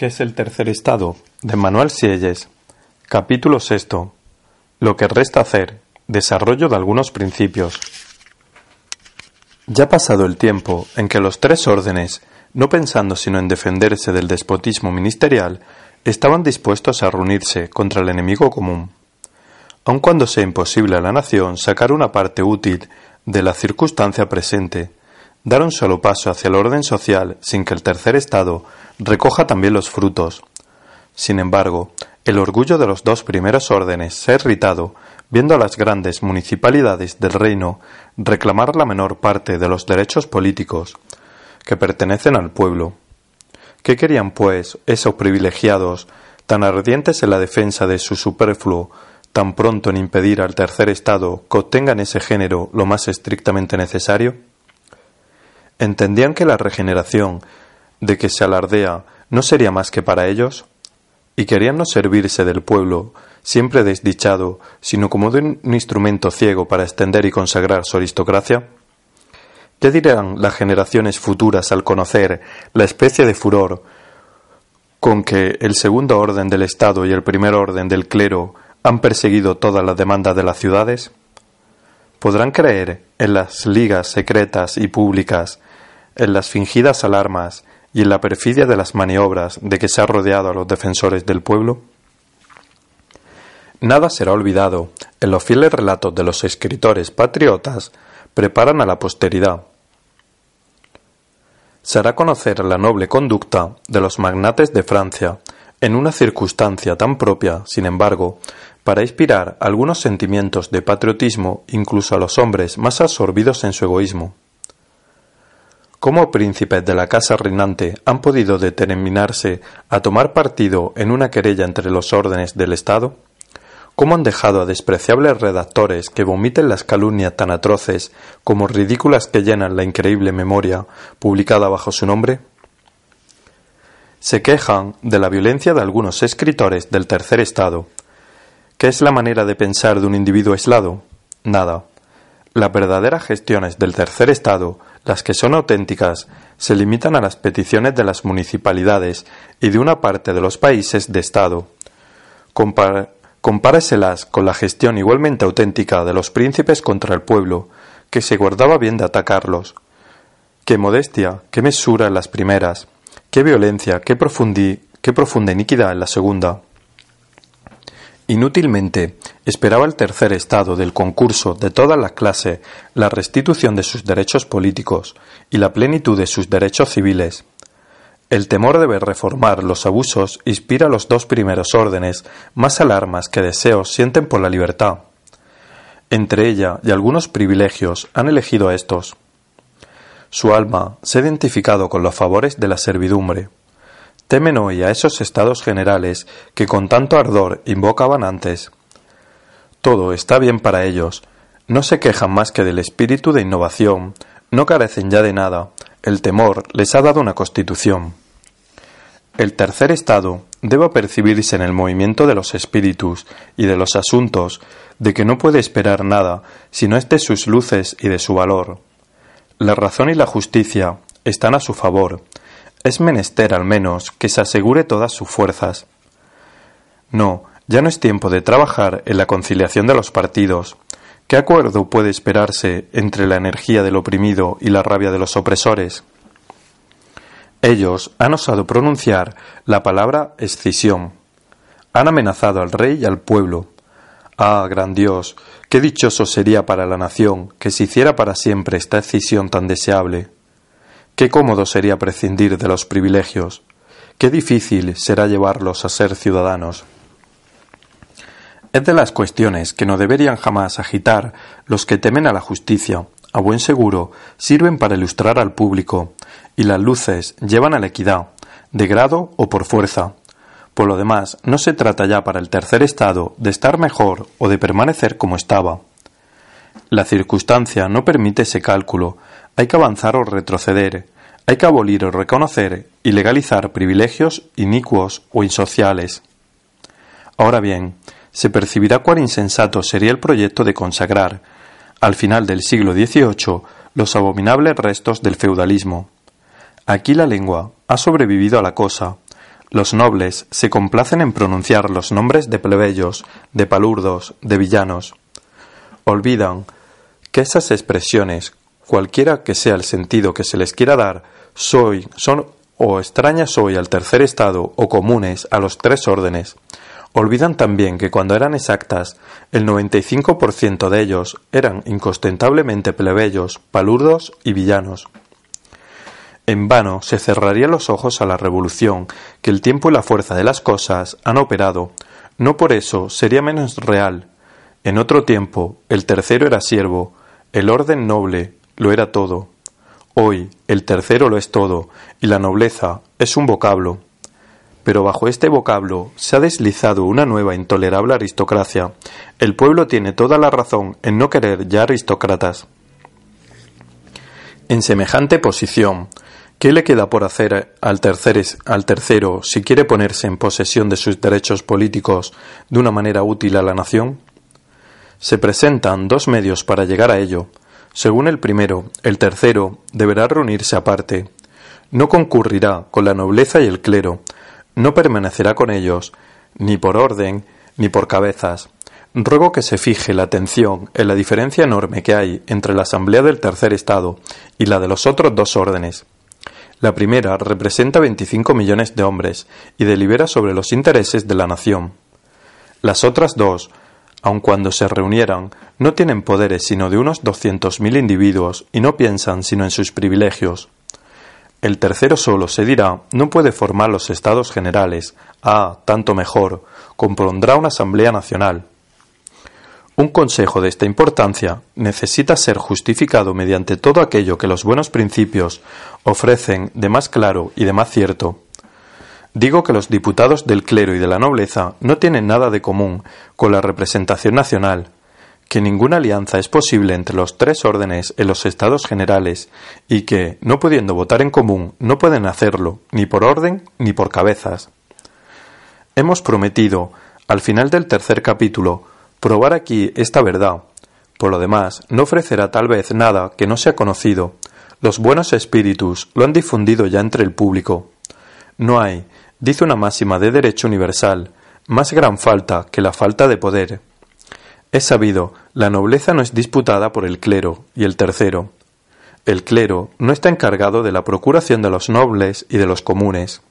¿Qué es el tercer estado? De Manuel Sieyes. Capítulo sexto. Lo que resta hacer. Desarrollo de algunos principios. Ya pasado el tiempo en que los tres órdenes, no pensando sino en defenderse del despotismo ministerial, estaban dispuestos a reunirse contra el enemigo común. Aun cuando sea imposible a la nación sacar una parte útil de la circunstancia presente, dar un solo paso hacia el orden social sin que el tercer estado recoja también los frutos. Sin embargo, el orgullo de los dos primeros órdenes se ha irritado viendo a las grandes municipalidades del reino reclamar la menor parte de los derechos políticos que pertenecen al pueblo. ¿Qué querían, pues, esos privilegiados, tan ardientes en la defensa de su superfluo, tan pronto en impedir al tercer Estado que obtenga en ese género lo más estrictamente necesario? ¿Entendían que la regeneración de que se alardea no sería más que para ellos? ¿Y querían no servirse del pueblo, siempre desdichado, sino como de un instrumento ciego para extender y consagrar su aristocracia? ¿Qué dirán las generaciones futuras al conocer la especie de furor con que el segundo orden del Estado y el primer orden del clero han perseguido todas las demandas de las ciudades? ¿Podrán creer en las ligas secretas y públicas, en las fingidas alarmas y en la perfidia de las maniobras de que se ha rodeado a los defensores del pueblo? Nada será olvidado en los fieles relatos de los escritores patriotas preparan a la posteridad se hará conocer la noble conducta de los magnates de Francia, en una circunstancia tan propia, sin embargo, para inspirar algunos sentimientos de patriotismo incluso a los hombres más absorbidos en su egoísmo. ¿Cómo príncipes de la casa reinante han podido determinarse a tomar partido en una querella entre los órdenes del Estado? ¿Cómo han dejado a despreciables redactores que vomiten las calumnias tan atroces como ridículas que llenan la increíble memoria publicada bajo su nombre? Se quejan de la violencia de algunos escritores del tercer estado. ¿Qué es la manera de pensar de un individuo aislado? Nada. Las verdaderas gestiones del tercer estado, las que son auténticas, se limitan a las peticiones de las municipalidades y de una parte de los países de estado. Compáreselas con la gestión igualmente auténtica de los príncipes contra el pueblo, que se guardaba bien de atacarlos. Qué modestia, qué mesura en las primeras, qué violencia, qué, qué profunda iniquidad en la segunda. Inútilmente esperaba el tercer estado del concurso de toda la clase la restitución de sus derechos políticos y la plenitud de sus derechos civiles. El temor de ver reformar los abusos inspira los dos primeros órdenes más alarmas que deseos sienten por la libertad. Entre ella y algunos privilegios han elegido estos. Su alma se ha identificado con los favores de la servidumbre. Temen hoy a esos estados generales que con tanto ardor invocaban antes. Todo está bien para ellos, no se quejan más que del espíritu de innovación, no carecen ya de nada, el temor les ha dado una constitución. El tercer estado debe percibirse en el movimiento de los espíritus y de los asuntos, de que no puede esperar nada si no es de sus luces y de su valor. La razón y la justicia están a su favor. Es menester al menos que se asegure todas sus fuerzas. No, ya no es tiempo de trabajar en la conciliación de los partidos, ¿Qué acuerdo puede esperarse entre la energía del oprimido y la rabia de los opresores? Ellos han osado pronunciar la palabra escisión. Han amenazado al rey y al pueblo. Ah, gran Dios, qué dichoso sería para la nación que se hiciera para siempre esta escisión tan deseable. Qué cómodo sería prescindir de los privilegios. Qué difícil será llevarlos a ser ciudadanos. Es de las cuestiones que no deberían jamás agitar los que temen a la justicia. A buen seguro sirven para ilustrar al público, y las luces llevan a la equidad, de grado o por fuerza. Por lo demás, no se trata ya para el tercer estado de estar mejor o de permanecer como estaba. La circunstancia no permite ese cálculo, hay que avanzar o retroceder, hay que abolir o reconocer y legalizar privilegios inicuos o insociales. Ahora bien, se percibirá cuán insensato sería el proyecto de consagrar, al final del siglo XVIII, los abominables restos del feudalismo. Aquí la lengua ha sobrevivido a la cosa, Los nobles se complacen en pronunciar los nombres de plebeyos, de palurdos, de villanos. Olvidan que esas expresiones, cualquiera que sea el sentido que se les quiera dar, soy, son o extrañas hoy al tercer estado o comunes a los tres órdenes. Olvidan también que cuando eran exactas, el 95% de ellos eran incostentablemente plebeyos, palurdos y villanos. En vano se cerrarían los ojos a la revolución que el tiempo y la fuerza de las cosas han operado. No por eso sería menos real. En otro tiempo el tercero era siervo, el orden noble lo era todo. Hoy el tercero lo es todo, y la nobleza es un vocablo. Pero bajo este vocablo se ha deslizado una nueva intolerable aristocracia. El pueblo tiene toda la razón en no querer ya aristócratas. En semejante posición, ¿qué le queda por hacer al, al tercero si quiere ponerse en posesión de sus derechos políticos de una manera útil a la nación? Se presentan dos medios para llegar a ello. Según el primero, el tercero deberá reunirse aparte. No concurrirá con la nobleza y el clero, no permanecerá con ellos, ni por orden, ni por cabezas. Ruego que se fije la atención en la diferencia enorme que hay entre la Asamblea del Tercer Estado y la de los otros dos órdenes. La primera representa 25 millones de hombres y delibera sobre los intereses de la nación. Las otras dos, aun cuando se reunieran, no tienen poderes sino de unos doscientos mil individuos y no piensan sino en sus privilegios. El tercero solo, se dirá, no puede formar los estados generales. Ah, tanto mejor, compondrá una Asamblea Nacional. Un consejo de esta importancia necesita ser justificado mediante todo aquello que los buenos principios ofrecen de más claro y de más cierto. Digo que los diputados del clero y de la nobleza no tienen nada de común con la representación nacional, que ninguna alianza es posible entre los tres órdenes en los estados generales y que, no pudiendo votar en común, no pueden hacerlo ni por orden ni por cabezas. Hemos prometido, al final del tercer capítulo, probar aquí esta verdad. Por lo demás, no ofrecerá tal vez nada que no sea conocido. Los buenos espíritus lo han difundido ya entre el público. No hay, dice una máxima de derecho universal, más gran falta que la falta de poder. Es sabido, la nobleza no es disputada por el clero y el tercero. El clero no está encargado de la procuración de los nobles y de los comunes.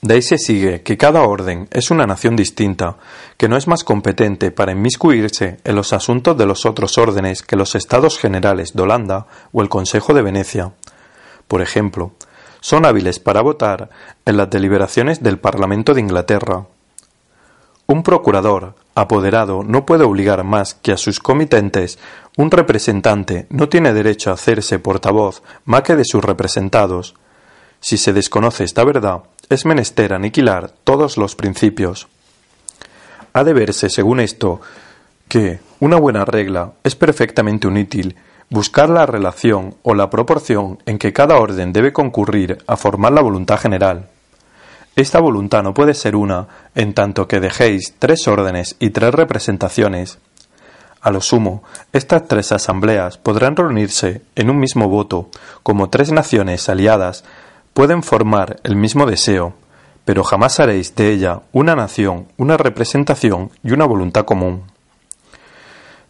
De ahí se sigue que cada orden es una nación distinta, que no es más competente para inmiscuirse en los asuntos de los otros órdenes que los estados generales de Holanda o el Consejo de Venecia. Por ejemplo, son hábiles para votar en las deliberaciones del Parlamento de Inglaterra. Un procurador, apoderado no puede obligar más que a sus comitentes, un representante no tiene derecho a hacerse portavoz más que de sus representados. Si se desconoce esta verdad, es menester aniquilar todos los principios. Ha de verse, según esto, que una buena regla es perfectamente inútil buscar la relación o la proporción en que cada orden debe concurrir a formar la voluntad general. Esta voluntad no puede ser una, en tanto que dejéis tres órdenes y tres representaciones. A lo sumo, estas tres asambleas podrán reunirse en un mismo voto, como tres naciones aliadas pueden formar el mismo deseo, pero jamás haréis de ella una nación, una representación y una voluntad común.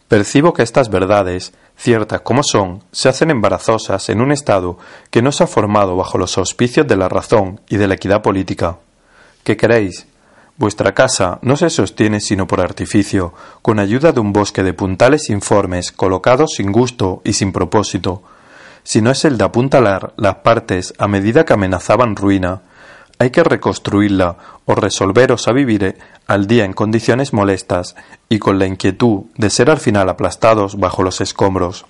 Percibo que estas verdades, ciertas como son, se hacen embarazosas en un Estado que no se ha formado bajo los auspicios de la razón y de la equidad política. ¿Qué queréis? Vuestra casa no se sostiene sino por artificio, con ayuda de un bosque de puntales informes colocados sin gusto y sin propósito, si no es el de apuntalar las partes a medida que amenazaban ruina, hay que reconstruirla o resolveros a vivir al día en condiciones molestas y con la inquietud de ser al final aplastados bajo los escombros.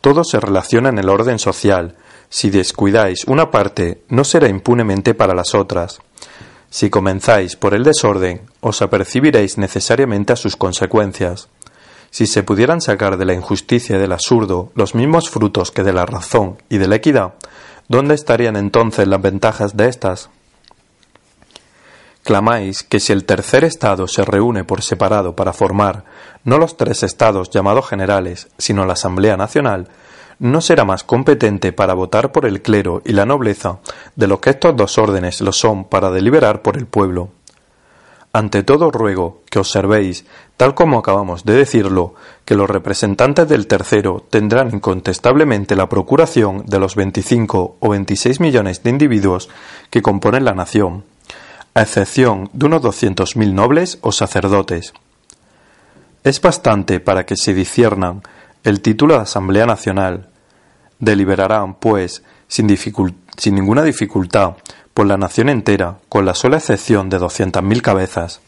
Todo se relaciona en el orden social. Si descuidáis una parte, no será impunemente para las otras. Si comenzáis por el desorden, os apercibiréis necesariamente a sus consecuencias. Si se pudieran sacar de la injusticia y del absurdo los mismos frutos que de la razón y de la equidad, ¿Dónde estarían entonces las ventajas de estas? Clamáis que si el tercer estado se reúne por separado para formar no los tres estados llamados generales, sino la Asamblea Nacional, no será más competente para votar por el clero y la nobleza de lo que estos dos órdenes lo son para deliberar por el pueblo. Ante todo ruego que observéis, tal como acabamos de decirlo, que los representantes del tercero tendrán incontestablemente la procuración de los veinticinco o veintiséis millones de individuos que componen la nación, a excepción de unos doscientos mil nobles o sacerdotes. Es bastante para que se disciernan el título de Asamblea Nacional. Deliberarán, pues, sin, sin ninguna dificultad, por la nación entera, con la sola excepción de doscientas mil cabezas.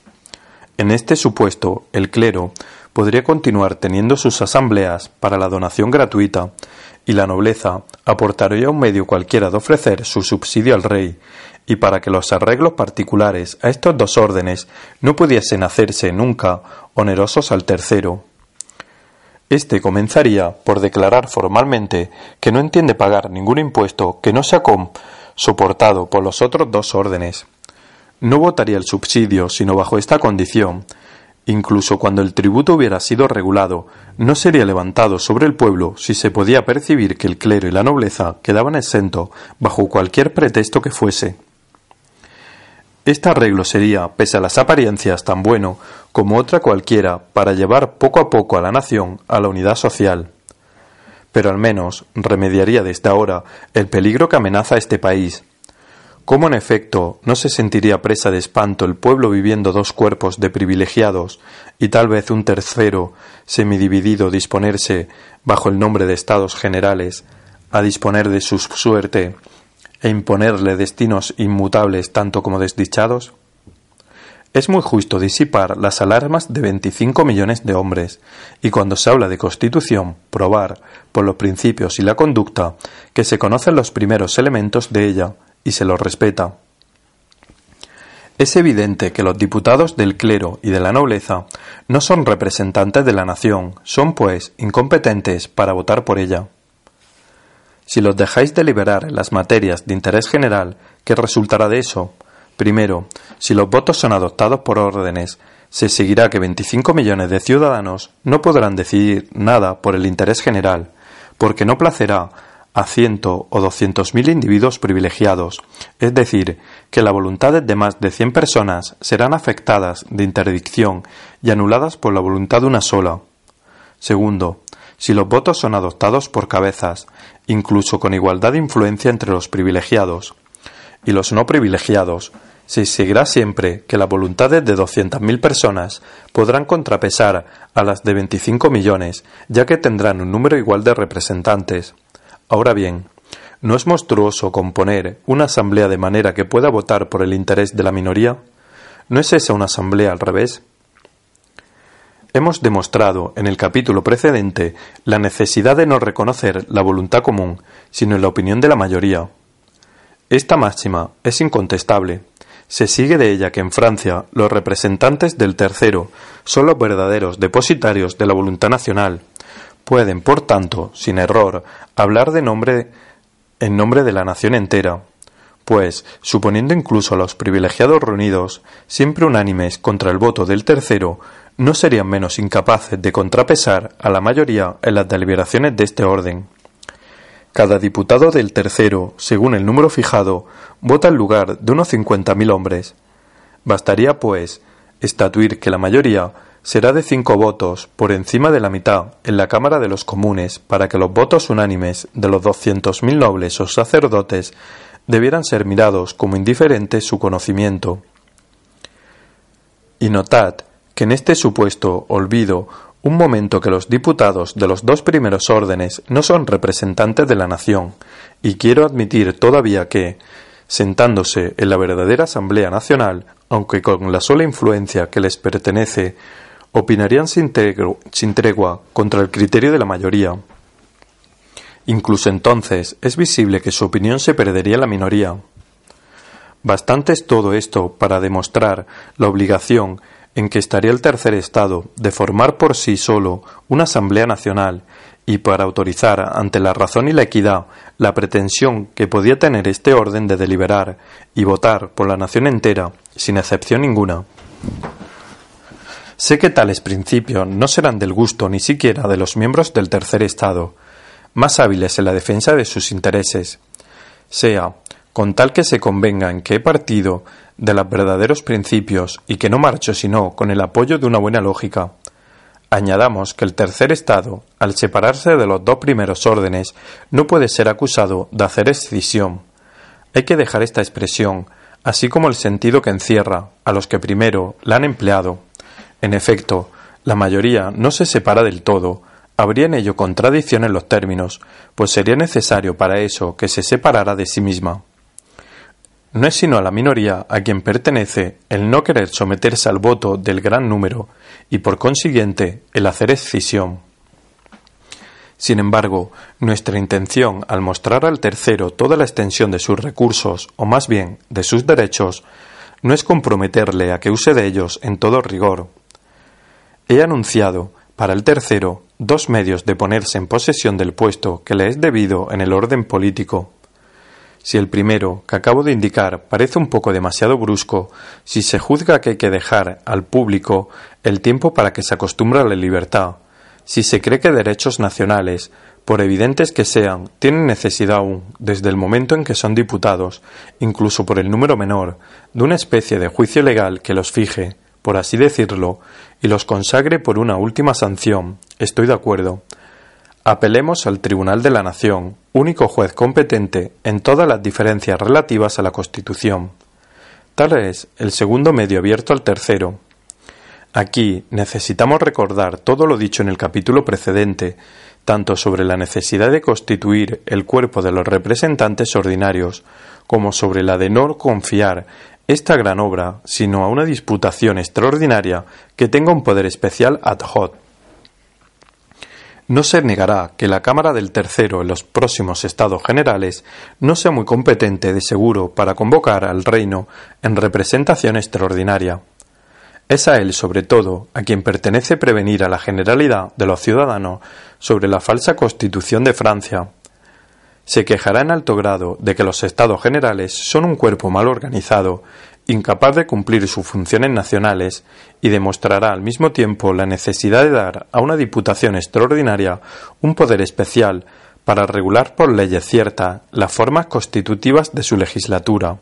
En este supuesto, el clero podría continuar teniendo sus asambleas para la donación gratuita, y la nobleza aportaría un medio cualquiera de ofrecer su subsidio al rey, y para que los arreglos particulares a estos dos órdenes no pudiesen hacerse nunca onerosos al tercero. Este comenzaría por declarar formalmente que no entiende pagar ningún impuesto que no sea soportado por los otros dos órdenes. No votaría el subsidio sino bajo esta condición. Incluso cuando el tributo hubiera sido regulado, no sería levantado sobre el pueblo si se podía percibir que el clero y la nobleza quedaban exentos bajo cualquier pretexto que fuese. Este arreglo sería, pese a las apariencias, tan bueno como otra cualquiera para llevar poco a poco a la nación a la unidad social pero al menos remediaría desde ahora el peligro que amenaza a este país. ¿Cómo en efecto no se sentiría presa de espanto el pueblo viviendo dos cuerpos de privilegiados y tal vez un tercero semidividido disponerse, bajo el nombre de estados generales, a disponer de su suerte e imponerle destinos inmutables tanto como desdichados? Es muy justo disipar las alarmas de 25 millones de hombres, y cuando se habla de constitución, probar, por los principios y la conducta, que se conocen los primeros elementos de ella y se los respeta. Es evidente que los diputados del clero y de la nobleza no son representantes de la nación, son pues incompetentes para votar por ella. Si los dejáis deliberar en las materias de interés general, ¿qué resultará de eso? Primero, si los votos son adoptados por órdenes, se seguirá que 25 millones de ciudadanos no podrán decidir nada por el interés general, porque no placerá a ciento o doscientos mil individuos privilegiados, es decir, que las voluntades de más de cien personas serán afectadas de interdicción y anuladas por la voluntad de una sola. Segundo, si los votos son adoptados por cabezas, incluso con igualdad de influencia entre los privilegiados, y los no privilegiados, se seguirá siempre que las voluntades de doscientas mil personas podrán contrapesar a las de veinticinco millones, ya que tendrán un número igual de representantes. Ahora bien, ¿no es monstruoso componer una asamblea de manera que pueda votar por el interés de la minoría? ¿No es esa una asamblea al revés? Hemos demostrado en el capítulo precedente la necesidad de no reconocer la voluntad común, sino la opinión de la mayoría. Esta máxima es incontestable. Se sigue de ella que en Francia los representantes del tercero son los verdaderos depositarios de la voluntad nacional. Pueden, por tanto, sin error, hablar de nombre en nombre de la nación entera, pues, suponiendo incluso a los privilegiados reunidos, siempre unánimes contra el voto del tercero, no serían menos incapaces de contrapesar a la mayoría en las deliberaciones de este orden. Cada diputado del tercero, según el número fijado, vota en lugar de unos cincuenta mil hombres. Bastaría, pues, estatuir que la mayoría será de cinco votos por encima de la mitad en la Cámara de los Comunes para que los votos unánimes de los doscientos mil nobles o sacerdotes debieran ser mirados como indiferentes su conocimiento. Y notad que en este supuesto olvido un momento que los diputados de los dos primeros órdenes no son representantes de la nación, y quiero admitir todavía que, sentándose en la verdadera Asamblea Nacional, aunque con la sola influencia que les pertenece, opinarían sin, tregua contra el criterio de la mayoría. Incluso entonces es visible que su opinión se perdería en la minoría. Bastante es todo esto para demostrar la obligación en que estaría el tercer Estado de formar por sí solo una Asamblea Nacional y para autorizar ante la razón y la equidad la pretensión que podía tener este orden de deliberar y votar por la nación entera, sin excepción ninguna. Sé que tales principios no serán del gusto ni siquiera de los miembros del tercer Estado, más hábiles en la defensa de sus intereses, sea, con tal que se convenga en que he partido de los verdaderos principios y que no marcho sino con el apoyo de una buena lógica. Añadamos que el tercer estado, al separarse de los dos primeros órdenes, no puede ser acusado de hacer escisión. Hay que dejar esta expresión, así como el sentido que encierra, a los que primero la han empleado. En efecto, la mayoría no se separa del todo, habría en ello contradicción en los términos, pues sería necesario para eso que se separara de sí misma. No es sino a la minoría a quien pertenece el no querer someterse al voto del gran número y por consiguiente el hacer escisión. Sin embargo, nuestra intención al mostrar al tercero toda la extensión de sus recursos, o más bien de sus derechos, no es comprometerle a que use de ellos en todo rigor. He anunciado, para el tercero, dos medios de ponerse en posesión del puesto que le es debido en el orden político. Si el primero, que acabo de indicar, parece un poco demasiado brusco, si se juzga que hay que dejar al público el tiempo para que se acostumbre a la libertad, si se cree que derechos nacionales, por evidentes que sean, tienen necesidad aún, desde el momento en que son diputados, incluso por el número menor, de una especie de juicio legal que los fije, por así decirlo, y los consagre por una última sanción, estoy de acuerdo, Apelemos al Tribunal de la Nación, único juez competente en todas las diferencias relativas a la Constitución. Tal es el segundo medio abierto al tercero. Aquí necesitamos recordar todo lo dicho en el capítulo precedente, tanto sobre la necesidad de constituir el cuerpo de los representantes ordinarios, como sobre la de no confiar esta gran obra sino a una disputación extraordinaria que tenga un poder especial ad hoc no se negará que la Cámara del Tercero en los próximos Estados Generales no sea muy competente de seguro para convocar al reino en representación extraordinaria. Es a él, sobre todo, a quien pertenece prevenir a la generalidad de los ciudadanos sobre la falsa constitución de Francia. Se quejará en alto grado de que los Estados Generales son un cuerpo mal organizado incapaz de cumplir sus funciones nacionales y demostrará al mismo tiempo la necesidad de dar a una Diputación extraordinaria un poder especial para regular por leyes ciertas las formas constitutivas de su legislatura.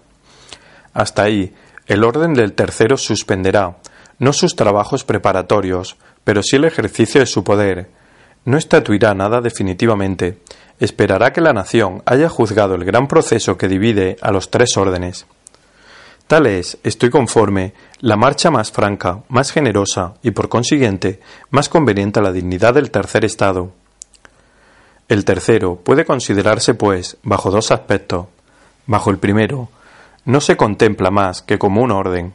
Hasta ahí, el orden del tercero suspenderá, no sus trabajos preparatorios, pero sí el ejercicio de su poder. No estatuirá nada definitivamente, esperará que la nación haya juzgado el gran proceso que divide a los tres órdenes. Tal es, estoy conforme, la marcha más franca, más generosa y por consiguiente más conveniente a la dignidad del tercer estado. El tercero puede considerarse, pues, bajo dos aspectos. Bajo el primero, no se contempla más que como un orden.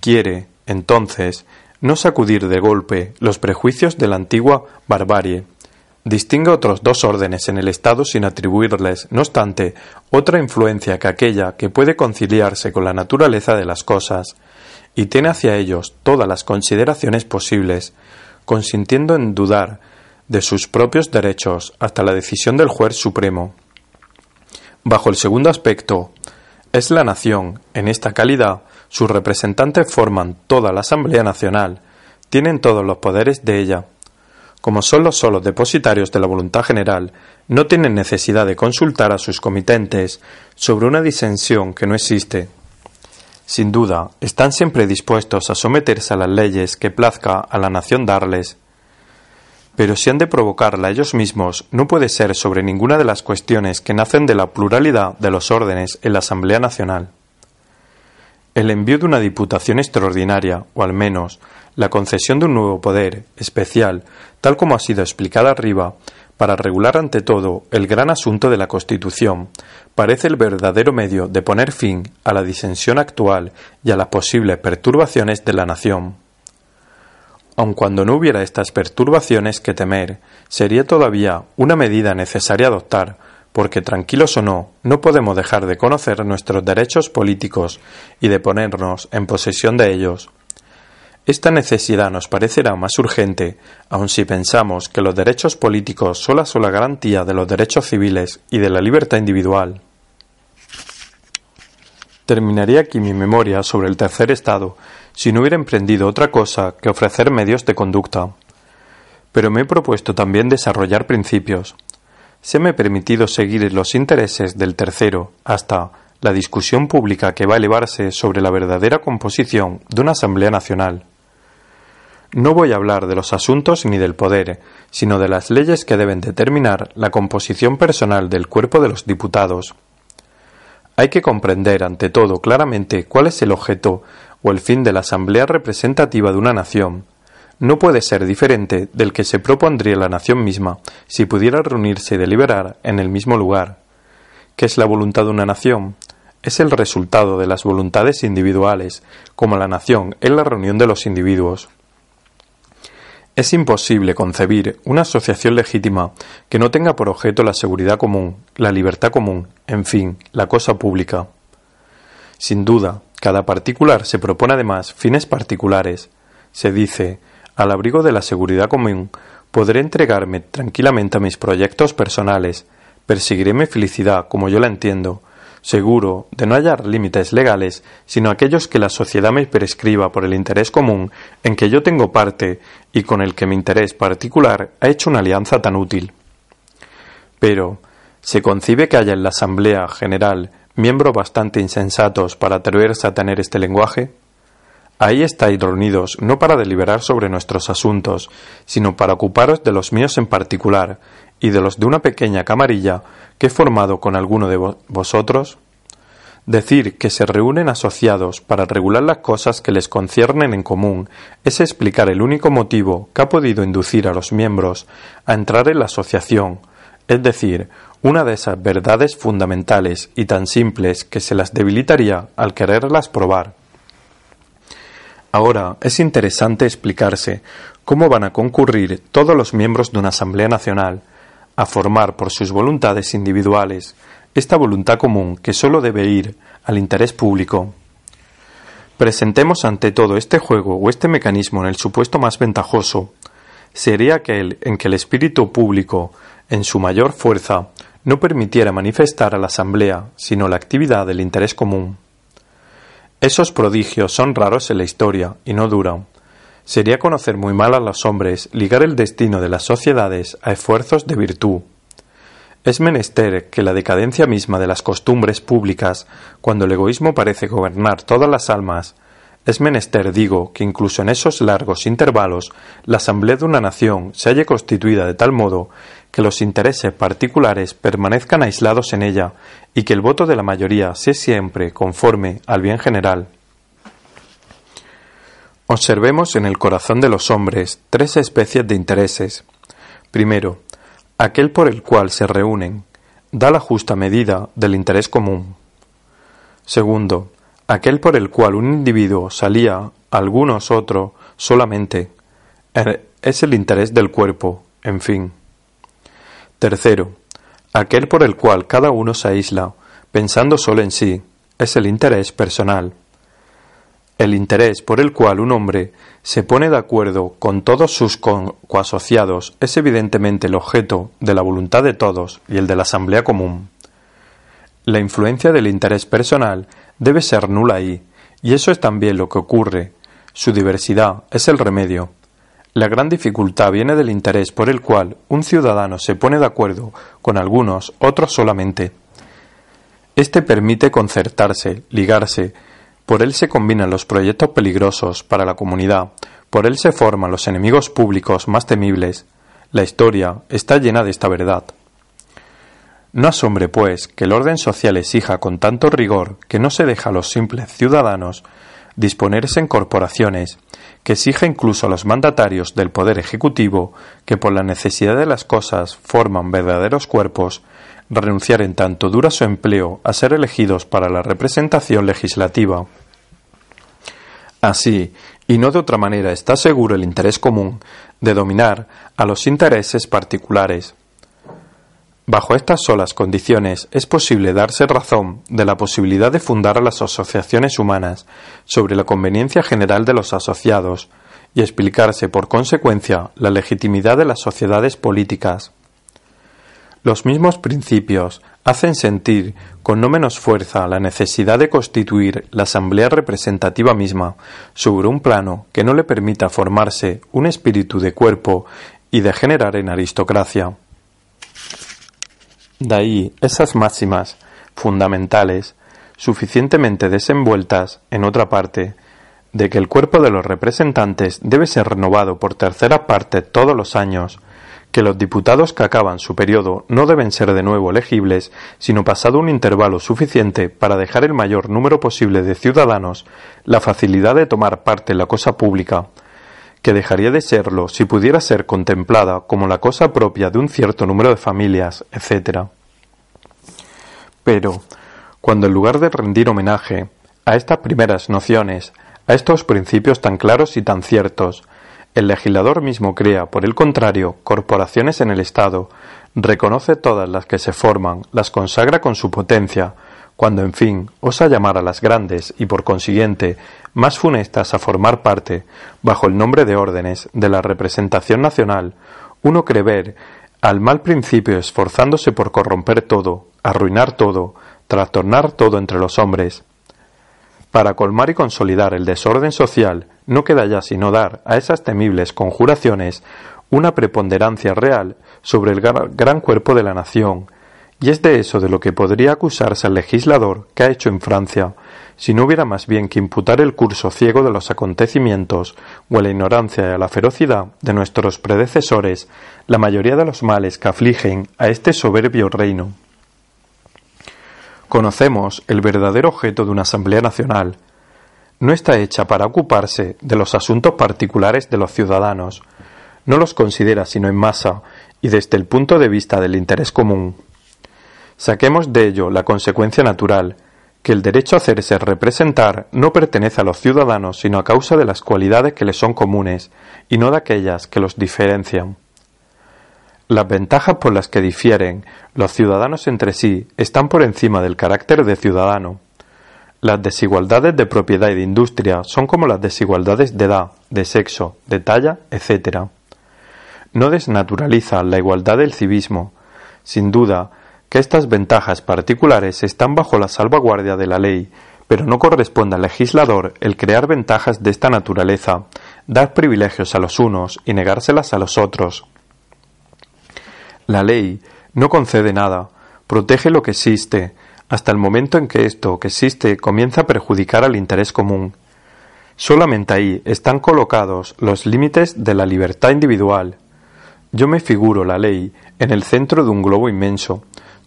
Quiere, entonces, no sacudir de golpe los prejuicios de la antigua barbarie, distingue otros dos órdenes en el Estado sin atribuirles, no obstante, otra influencia que aquella que puede conciliarse con la naturaleza de las cosas, y tiene hacia ellos todas las consideraciones posibles, consintiendo en dudar de sus propios derechos hasta la decisión del juez supremo. Bajo el segundo aspecto, es la nación, en esta calidad, sus representantes forman toda la Asamblea Nacional, tienen todos los poderes de ella, como son los solos depositarios de la voluntad general, no tienen necesidad de consultar a sus comitentes sobre una disensión que no existe. Sin duda, están siempre dispuestos a someterse a las leyes que plazca a la nación darles. Pero si han de provocarla ellos mismos, no puede ser sobre ninguna de las cuestiones que nacen de la pluralidad de los órdenes en la Asamblea Nacional. El envío de una diputación extraordinaria, o al menos la concesión de un nuevo poder especial, tal como ha sido explicada arriba, para regular ante todo el gran asunto de la Constitución, parece el verdadero medio de poner fin a la disensión actual y a las posibles perturbaciones de la nación. Aun cuando no hubiera estas perturbaciones que temer, sería todavía una medida necesaria adoptar, porque tranquilos o no, no podemos dejar de conocer nuestros derechos políticos y de ponernos en posesión de ellos. Esta necesidad nos parecerá más urgente, aun si pensamos que los derechos políticos son la sola garantía de los derechos civiles y de la libertad individual. Terminaría aquí mi memoria sobre el tercer estado, si no hubiera emprendido otra cosa que ofrecer medios de conducta. Pero me he propuesto también desarrollar principios, se me ha permitido seguir los intereses del tercero hasta la discusión pública que va a elevarse sobre la verdadera composición de una Asamblea Nacional. No voy a hablar de los asuntos ni del poder, sino de las leyes que deben determinar la composición personal del cuerpo de los diputados. Hay que comprender, ante todo, claramente cuál es el objeto o el fin de la Asamblea representativa de una nación. No puede ser diferente del que se propondría la nación misma si pudiera reunirse y deliberar en el mismo lugar. ¿Qué es la voluntad de una nación? Es el resultado de las voluntades individuales, como la nación es la reunión de los individuos. Es imposible concebir una asociación legítima que no tenga por objeto la seguridad común, la libertad común, en fin, la cosa pública. Sin duda, cada particular se propone además fines particulares. Se dice, al abrigo de la seguridad común, podré entregarme tranquilamente a mis proyectos personales, perseguiré mi felicidad como yo la entiendo, seguro de no hallar límites legales, sino aquellos que la sociedad me prescriba por el interés común en que yo tengo parte y con el que mi interés particular ha hecho una alianza tan útil. Pero, ¿se concibe que haya en la Asamblea General miembros bastante insensatos para atreverse a tener este lenguaje? Ahí estáis reunidos no para deliberar sobre nuestros asuntos, sino para ocuparos de los míos en particular, y de los de una pequeña camarilla que he formado con alguno de vosotros? Decir que se reúnen asociados para regular las cosas que les conciernen en común es explicar el único motivo que ha podido inducir a los miembros a entrar en la asociación, es decir, una de esas verdades fundamentales y tan simples que se las debilitaría al quererlas probar. Ahora es interesante explicarse cómo van a concurrir todos los miembros de una Asamblea Nacional, a formar por sus voluntades individuales esta voluntad común que sólo debe ir al interés público. Presentemos ante todo este juego o este mecanismo en el supuesto más ventajoso. Sería aquel en que el espíritu público, en su mayor fuerza, no permitiera manifestar a la Asamblea sino la actividad del interés común. Esos prodigios son raros en la historia y no duran, Sería conocer muy mal a los hombres ligar el destino de las sociedades a esfuerzos de virtud. Es menester que la decadencia misma de las costumbres públicas, cuando el egoísmo parece gobernar todas las almas, es menester, digo, que incluso en esos largos intervalos la asamblea de una nación se halle constituida de tal modo que los intereses particulares permanezcan aislados en ella y que el voto de la mayoría sea siempre conforme al bien general. Observemos en el corazón de los hombres tres especies de intereses. Primero, aquel por el cual se reúnen, da la justa medida del interés común. Segundo, aquel por el cual un individuo salía, algunos otro, solamente, er, es el interés del cuerpo, en fin. Tercero, aquel por el cual cada uno se aísla, pensando solo en sí, es el interés personal. El interés por el cual un hombre se pone de acuerdo con todos sus coasociados es evidentemente el objeto de la voluntad de todos y el de la asamblea común. La influencia del interés personal debe ser nula ahí, y eso es también lo que ocurre. Su diversidad es el remedio. La gran dificultad viene del interés por el cual un ciudadano se pone de acuerdo con algunos, otros solamente. Este permite concertarse, ligarse, por él se combinan los proyectos peligrosos para la comunidad, por él se forman los enemigos públicos más temibles. La historia está llena de esta verdad. No asombre, pues, que el orden social exija con tanto rigor que no se deja a los simples ciudadanos disponerse en corporaciones, que exija incluso a los mandatarios del Poder Ejecutivo, que por la necesidad de las cosas forman verdaderos cuerpos, renunciar en tanto dura su empleo a ser elegidos para la representación legislativa. Así, y no de otra manera, está seguro el interés común de dominar a los intereses particulares. Bajo estas solas condiciones es posible darse razón de la posibilidad de fundar a las asociaciones humanas sobre la conveniencia general de los asociados y explicarse por consecuencia la legitimidad de las sociedades políticas. Los mismos principios hacen sentir con no menos fuerza la necesidad de constituir la Asamblea representativa misma sobre un plano que no le permita formarse un espíritu de cuerpo y de generar en aristocracia. De ahí esas máximas fundamentales, suficientemente desenvueltas en otra parte, de que el cuerpo de los representantes debe ser renovado por tercera parte todos los años, que los diputados que acaban su periodo no deben ser de nuevo elegibles, sino pasado un intervalo suficiente para dejar el mayor número posible de ciudadanos la facilidad de tomar parte en la cosa pública, que dejaría de serlo si pudiera ser contemplada como la cosa propia de un cierto número de familias, etc. Pero, cuando en lugar de rendir homenaje a estas primeras nociones, a estos principios tan claros y tan ciertos, el legislador mismo crea, por el contrario, corporaciones en el Estado, reconoce todas las que se forman, las consagra con su potencia, cuando en fin osa llamar a las grandes y por consiguiente más funestas a formar parte, bajo el nombre de órdenes, de la representación nacional, uno cree ver al mal principio esforzándose por corromper todo, arruinar todo, trastornar todo entre los hombres. Para colmar y consolidar el desorden social, no queda ya sino dar a esas temibles conjuraciones una preponderancia real sobre el gran cuerpo de la nación, y es de eso de lo que podría acusarse al legislador que ha hecho en Francia, si no hubiera más bien que imputar el curso ciego de los acontecimientos o a la ignorancia y a la ferocidad de nuestros predecesores la mayoría de los males que afligen a este soberbio reino. Conocemos el verdadero objeto de una Asamblea Nacional. No está hecha para ocuparse de los asuntos particulares de los ciudadanos, no los considera sino en masa y desde el punto de vista del interés común. Saquemos de ello la consecuencia natural, que el derecho a hacerse representar no pertenece a los ciudadanos sino a causa de las cualidades que les son comunes y no de aquellas que los diferencian. Las ventajas por las que difieren los ciudadanos entre sí están por encima del carácter de ciudadano. Las desigualdades de propiedad y de industria son como las desigualdades de edad, de sexo, de talla, etc. No desnaturalizan la igualdad del civismo. Sin duda, que estas ventajas particulares están bajo la salvaguardia de la ley, pero no corresponde al legislador el crear ventajas de esta naturaleza, dar privilegios a los unos y negárselas a los otros. La ley no concede nada, protege lo que existe, hasta el momento en que esto que existe comienza a perjudicar al interés común. Solamente ahí están colocados los límites de la libertad individual. Yo me figuro la ley en el centro de un globo inmenso,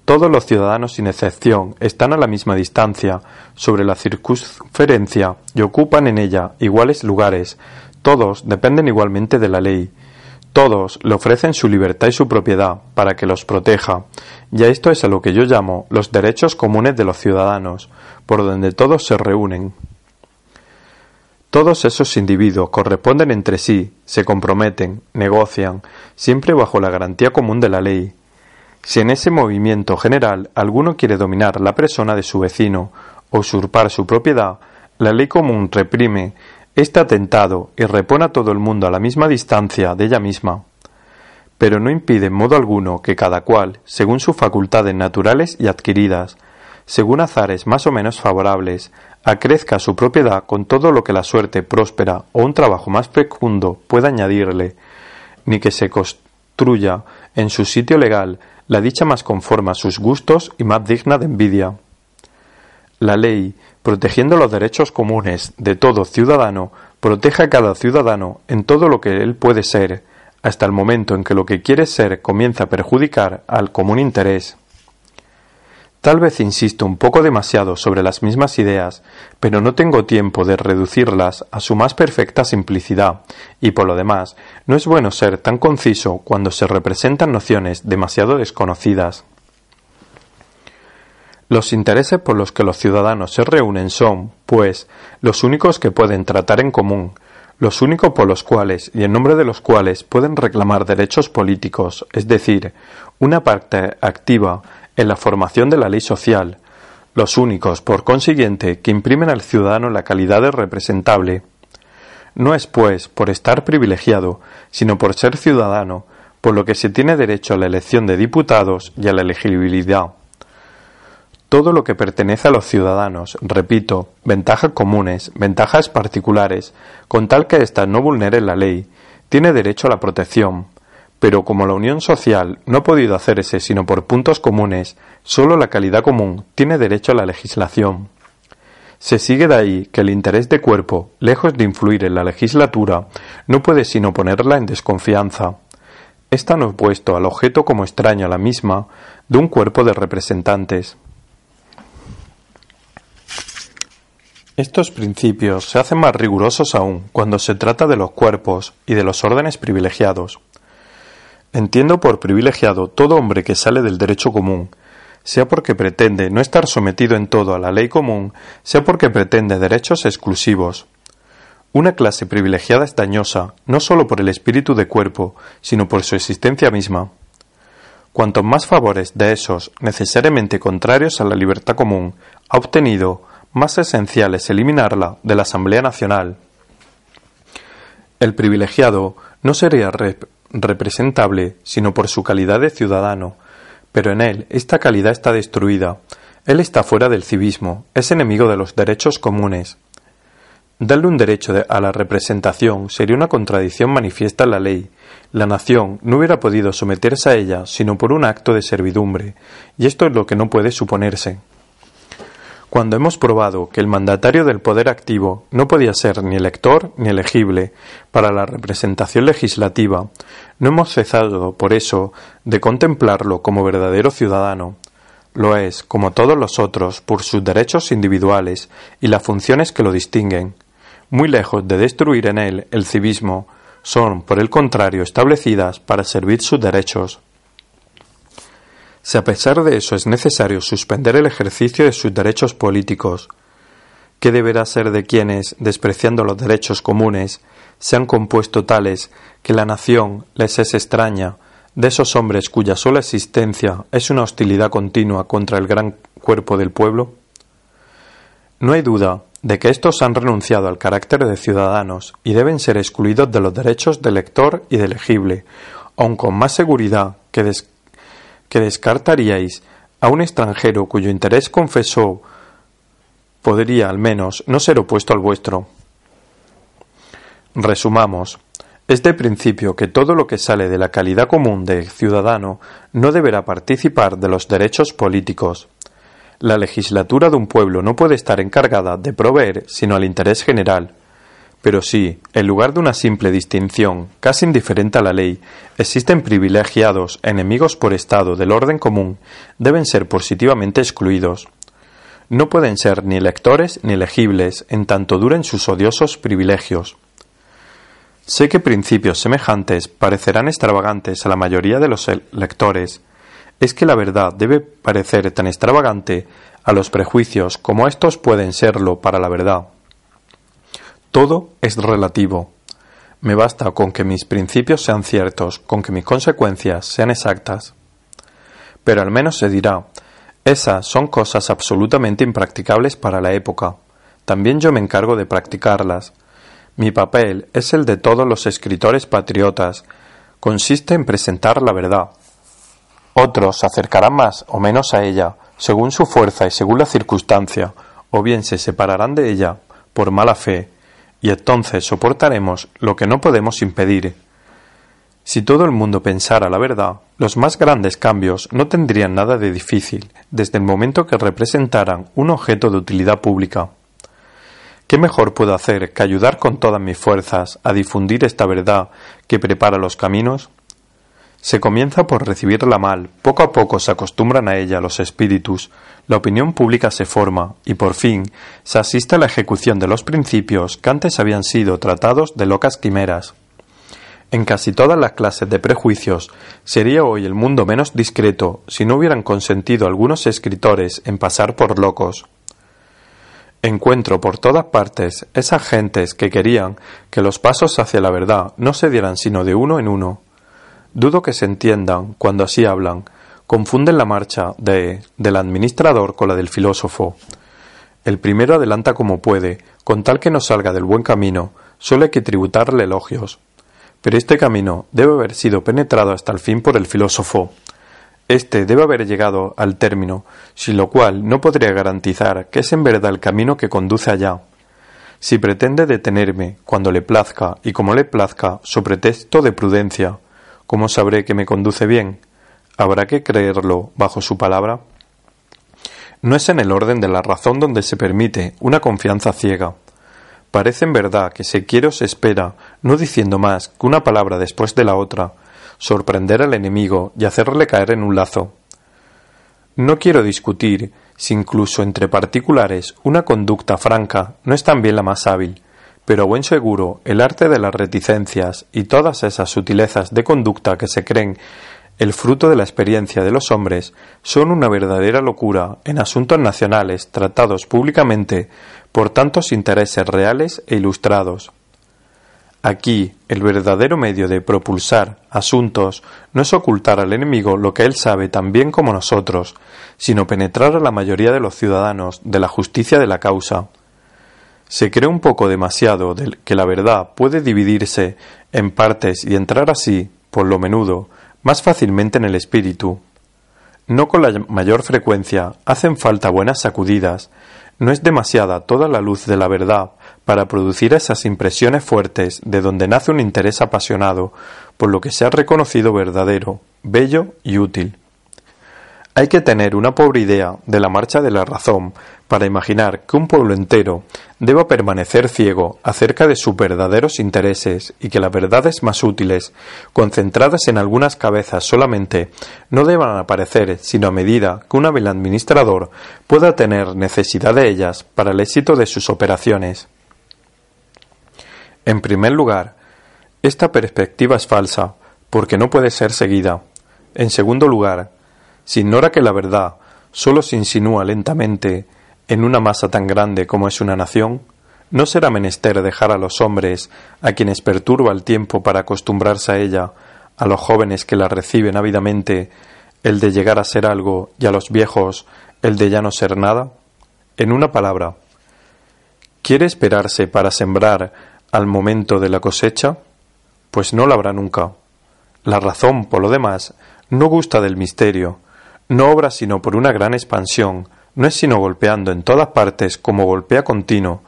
todos los ciudadanos, sin excepción, están a la misma distancia sobre la circunferencia y ocupan en ella iguales lugares. Todos dependen igualmente de la ley. Todos le ofrecen su libertad y su propiedad para que los proteja. Y a esto es a lo que yo llamo los derechos comunes de los ciudadanos, por donde todos se reúnen. Todos esos individuos corresponden entre sí, se comprometen, negocian, siempre bajo la garantía común de la ley, si en ese movimiento general alguno quiere dominar la persona de su vecino o usurpar su propiedad, la ley común reprime este atentado y repone a todo el mundo a la misma distancia de ella misma. Pero no impide en modo alguno que cada cual, según sus facultades naturales y adquiridas, según azares más o menos favorables, acrezca su propiedad con todo lo que la suerte próspera o un trabajo más fecundo pueda añadirle, ni que se construya en su sitio legal la dicha más conforme a sus gustos y más digna de envidia. La ley, protegiendo los derechos comunes de todo ciudadano, protege a cada ciudadano en todo lo que él puede ser, hasta el momento en que lo que quiere ser comienza a perjudicar al común interés. Tal vez insisto un poco demasiado sobre las mismas ideas, pero no tengo tiempo de reducirlas a su más perfecta simplicidad, y por lo demás, no es bueno ser tan conciso cuando se representan nociones demasiado desconocidas. Los intereses por los que los ciudadanos se reúnen son, pues, los únicos que pueden tratar en común, los únicos por los cuales y en nombre de los cuales pueden reclamar derechos políticos, es decir, una parte activa en la formación de la ley social, los únicos, por consiguiente, que imprimen al ciudadano la calidad de representable. No es, pues, por estar privilegiado, sino por ser ciudadano, por lo que se tiene derecho a la elección de diputados y a la elegibilidad. Todo lo que pertenece a los ciudadanos, repito, ventajas comunes, ventajas particulares, con tal que ésta no vulnere la ley, tiene derecho a la protección, Pero como la unión social no ha podido hacerse sino por puntos comunes, sólo la calidad común tiene derecho a la legislación. Se sigue de ahí que el interés de cuerpo, lejos de influir en la legislatura, no puede sino ponerla en desconfianza. Es tan opuesto al objeto como extraño a la misma de un cuerpo de representantes. Estos principios se hacen más rigurosos aún cuando se trata de los cuerpos y de los órdenes privilegiados. Entiendo por privilegiado todo hombre que sale del derecho común, sea porque pretende no estar sometido en todo a la ley común, sea porque pretende derechos exclusivos. Una clase privilegiada es dañosa, no sólo por el espíritu de cuerpo, sino por su existencia misma. Cuantos más favores de esos, necesariamente contrarios a la libertad común, ha obtenido, más esencial es eliminarla de la Asamblea Nacional. El privilegiado no sería representable sino por su calidad de ciudadano, pero en él esta calidad está destruida. Él está fuera del civismo, es enemigo de los derechos comunes. Darle un derecho a la representación sería una contradicción manifiesta en la ley. La nación no hubiera podido someterse a ella sino por un acto de servidumbre, y esto es lo que no puede suponerse. Cuando hemos probado que el mandatario del poder activo no podía ser ni elector ni elegible para la representación legislativa, no hemos cesado por eso de contemplarlo como verdadero ciudadano. Lo es, como todos los otros, por sus derechos individuales y las funciones que lo distinguen. Muy lejos de destruir en él el civismo, son, por el contrario, establecidas para servir sus derechos. Si a pesar de eso es necesario suspender el ejercicio de sus derechos políticos, ¿qué deberá ser de quienes, despreciando los derechos comunes, se han compuesto tales que la nación les es extraña, de esos hombres cuya sola existencia es una hostilidad continua contra el gran cuerpo del pueblo? No hay duda de que estos han renunciado al carácter de ciudadanos y deben ser excluidos de los derechos de elector y de elegible, aun con más seguridad que, que descartaríais a un extranjero cuyo interés confesó podría al menos no ser opuesto al vuestro. Resumamos. Es de principio que todo lo que sale de la calidad común de ciudadano no deberá participar de los derechos políticos. La legislatura de un pueblo no puede estar encargada de proveer sino al interés general, pero si, en lugar de una simple distinción, casi indiferente a la ley, existen privilegiados, enemigos por Estado del orden común, deben ser positivamente excluidos. No pueden ser ni electores ni elegibles en tanto duren sus odiosos privilegios. Sé que principios semejantes parecerán extravagantes a la mayoría de los lectores. Es que la verdad debe parecer tan extravagante a los prejuicios como estos pueden serlo para la verdad. Todo es relativo. Me basta con que mis principios sean ciertos, con que mis consecuencias sean exactas. Pero al menos se dirá, esas son cosas absolutamente impracticables para la época. También yo me encargo de practicarlas. Mi papel es el de todos los escritores patriotas. Consiste en presentar la verdad. Otros se acercarán más o menos a ella, según su fuerza y según la circunstancia, o bien se separarán de ella por mala fe, y entonces soportaremos lo que no podemos impedir. Si todo el mundo pensara la verdad, los más grandes cambios no tendrían nada de difícil desde el momento que representaran un objeto de utilidad pública. ¿Qué mejor puedo hacer que ayudar con todas mis fuerzas a difundir esta verdad que prepara los caminos? Se comienza por recibirla mal, poco a poco se acostumbran a ella los espíritus, la opinión pública se forma y por fin se asiste a la ejecución de los principios que antes habían sido tratados de locas quimeras. En casi todas las clases de prejuicios sería hoy el mundo menos discreto si no hubieran consentido algunos escritores en pasar por locos. Encuentro por todas partes esas gentes que querían que los pasos hacia la verdad no se dieran sino de uno en uno. Dudo que se entiendan cuando así hablan, confunden la marcha de, del administrador con la del filósofo. El primero adelanta como puede, con tal que no salga del buen camino, solo hay que tributarle elogios. Pero este camino debe haber sido penetrado hasta el fin por el filósofo. Este debe haber llegado al término, sin lo cual no podría garantizar que es en verdad el camino que conduce allá. Si pretende detenerme cuando le plazca y como le plazca, su pretexto de prudencia, ¿cómo sabré que me conduce bien? ¿Habrá que creerlo bajo su palabra? No es en el orden de la razón donde se permite una confianza ciega. Parece en verdad que se quiere o se espera, no diciendo más que una palabra después de la otra, sorprender al enemigo y hacerle caer en un lazo. No quiero discutir si incluso entre particulares una conducta franca no es también la más hábil, pero a buen seguro el arte de las reticencias y todas esas sutilezas de conducta que se creen el fruto de la experiencia de los hombres son una verdadera locura en asuntos nacionales tratados públicamente por tantos intereses reales e ilustrados. Aquí el verdadero medio de propulsar asuntos no es ocultar al enemigo lo que él sabe tan bien como nosotros, sino penetrar a la mayoría de los ciudadanos de la justicia de la causa, se cree un poco demasiado de que la verdad puede dividirse en partes y entrar así, por lo menudo, más fácilmente en el espíritu. No con la mayor frecuencia hacen falta buenas sacudidas, no es demasiada toda la luz de la verdad para producir esas impresiones fuertes de donde nace un interés apasionado por lo que se ha reconocido verdadero, bello y útil. Hay que tener una pobre idea de la marcha de la razón para imaginar que un pueblo entero deba permanecer ciego acerca de sus verdaderos intereses y que las verdades más útiles, concentradas en algunas cabezas solamente, no deban aparecer sino a medida que un hábil administrador pueda tener necesidad de ellas para el éxito de sus operaciones. En primer lugar, esta perspectiva es falsa, porque no puede ser seguida. En segundo lugar, se ignora que la verdad sólo se insinúa lentamente en una masa tan grande como es una nación, ¿no será menester dejar a los hombres, a quienes perturba el tiempo para acostumbrarse a ella, a los jóvenes que la reciben ávidamente, el de llegar a ser algo y a los viejos el de ya no ser nada? En una palabra, ¿quiere esperarse para sembrar al momento de la cosecha? Pues no la habrá nunca. La razón, por lo demás, no gusta del misterio, no obra sino por una gran expansión, no es sino golpeando en todas partes como golpea continuo,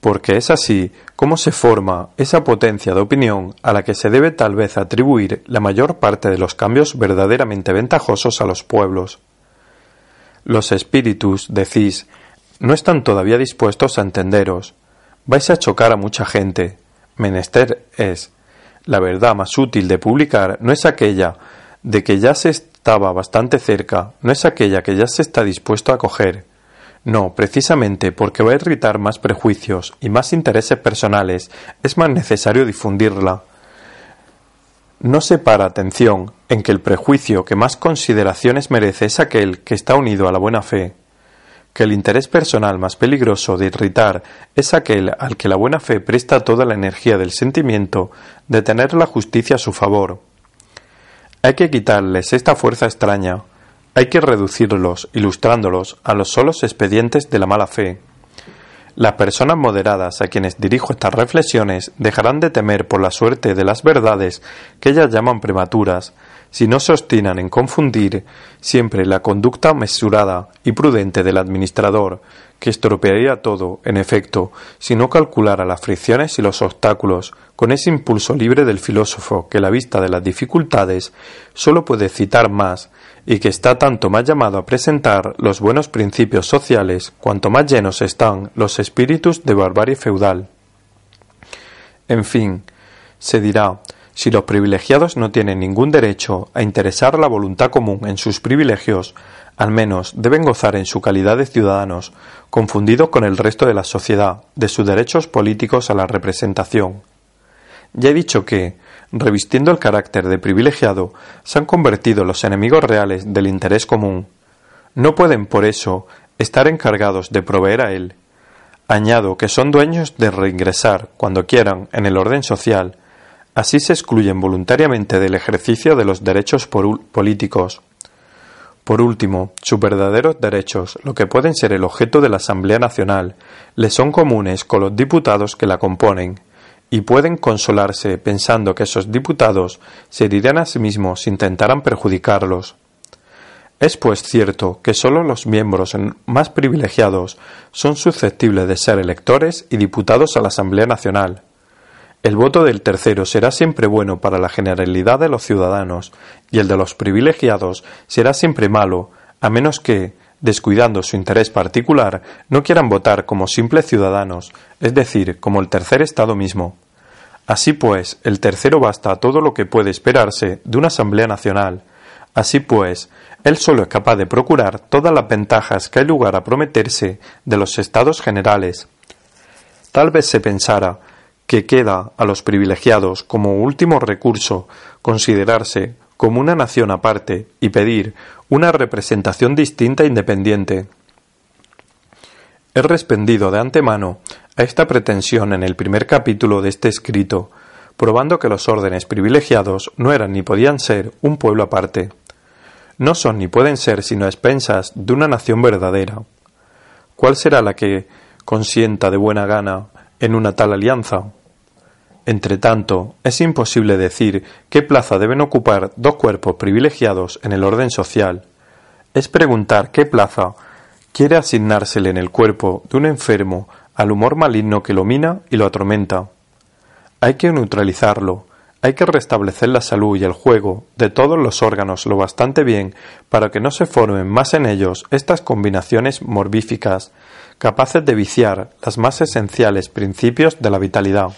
porque es así como se forma esa potencia de opinión a la que se debe tal vez atribuir la mayor parte de los cambios verdaderamente ventajosos a los pueblos. Los espíritus, decís, no están todavía dispuestos a entenderos. Vais a chocar a mucha gente. Menester es. La verdad más útil de publicar no es aquella de que ya se estaba bastante cerca, no es aquella que ya se está dispuesto a coger. No, precisamente porque va a irritar más prejuicios y más intereses personales, es más necesario difundirla. No se para atención en que el prejuicio que más consideraciones merece es aquel que está unido a la buena fe, que el interés personal más peligroso de irritar es aquel al que la buena fe presta toda la energía del sentimiento de tener la justicia a su favor, hay que quitarles esta fuerza extraña, hay que reducirlos, ilustrándolos, a los solos expedientes de la mala fe. Las personas moderadas a quienes dirijo estas reflexiones dejarán de temer por la suerte de las verdades que ellas llaman prematuras, si no se obstinan en confundir siempre la conducta mesurada y prudente del administrador, que estropearía todo, en efecto, si no calculara las fricciones y los obstáculos, con ese impulso libre del filósofo que la vista de las dificultades sólo puede citar más y que está tanto más llamado a presentar los buenos principios sociales cuanto más llenos están los espíritus de barbarie feudal. En fin, se dirá, si los privilegiados no tienen ningún derecho a interesar la voluntad común en sus privilegios, al menos deben gozar en su calidad de ciudadanos, confundidos con el resto de la sociedad, de sus derechos políticos a la representación. Ya he dicho que, revistiendo el carácter de privilegiado, se han convertido los enemigos reales del interés común. No pueden, por eso, estar encargados de proveer a él. Añado que son dueños de reingresar, cuando quieran, en el orden social, Así se excluyen voluntariamente del ejercicio de los derechos políticos. Por último, sus verdaderos derechos, lo que pueden ser el objeto de la Asamblea Nacional, les son comunes con los diputados que la componen, y pueden consolarse pensando que esos diputados se dirían a sí mismos si intentaran perjudicarlos. Es pues cierto que sólo los miembros más privilegiados son susceptibles de ser electores y diputados a la Asamblea Nacional, El voto del tercero será siempre bueno para la generalidad de los ciudadanos, y el de los privilegiados será siempre malo, a menos que, descuidando su interés particular, no quieran votar como simples ciudadanos, es decir, como el tercer Estado mismo. Así pues, el tercero basta a todo lo que puede esperarse de una Asamblea Nacional. Así pues, él solo es capaz de procurar todas las ventajas que hay lugar a prometerse de los estados generales. Tal vez se pensara que queda a los privilegiados como último recurso considerarse como una nación aparte y pedir una representación distinta e independiente. He respondido de antemano a esta pretensión en el primer capítulo de este escrito, probando que los órdenes privilegiados no eran ni podían ser un pueblo aparte. No son ni pueden ser sino expensas de una nación verdadera. ¿Cuál será la que consienta de buena gana en una tal alianza? Entretanto, es imposible decir qué plaza deben ocupar dos cuerpos privilegiados en el orden social. Es preguntar qué plaza quiere asignársele en el cuerpo de un enfermo al humor maligno que lo mina y lo atormenta. Hay que neutralizarlo, hay que restablecer la salud y el juego de todos los órganos lo bastante bien para que no se formen más en ellos estas combinaciones morbíficas capaces de viciar las más esenciales principios de la vitalidad.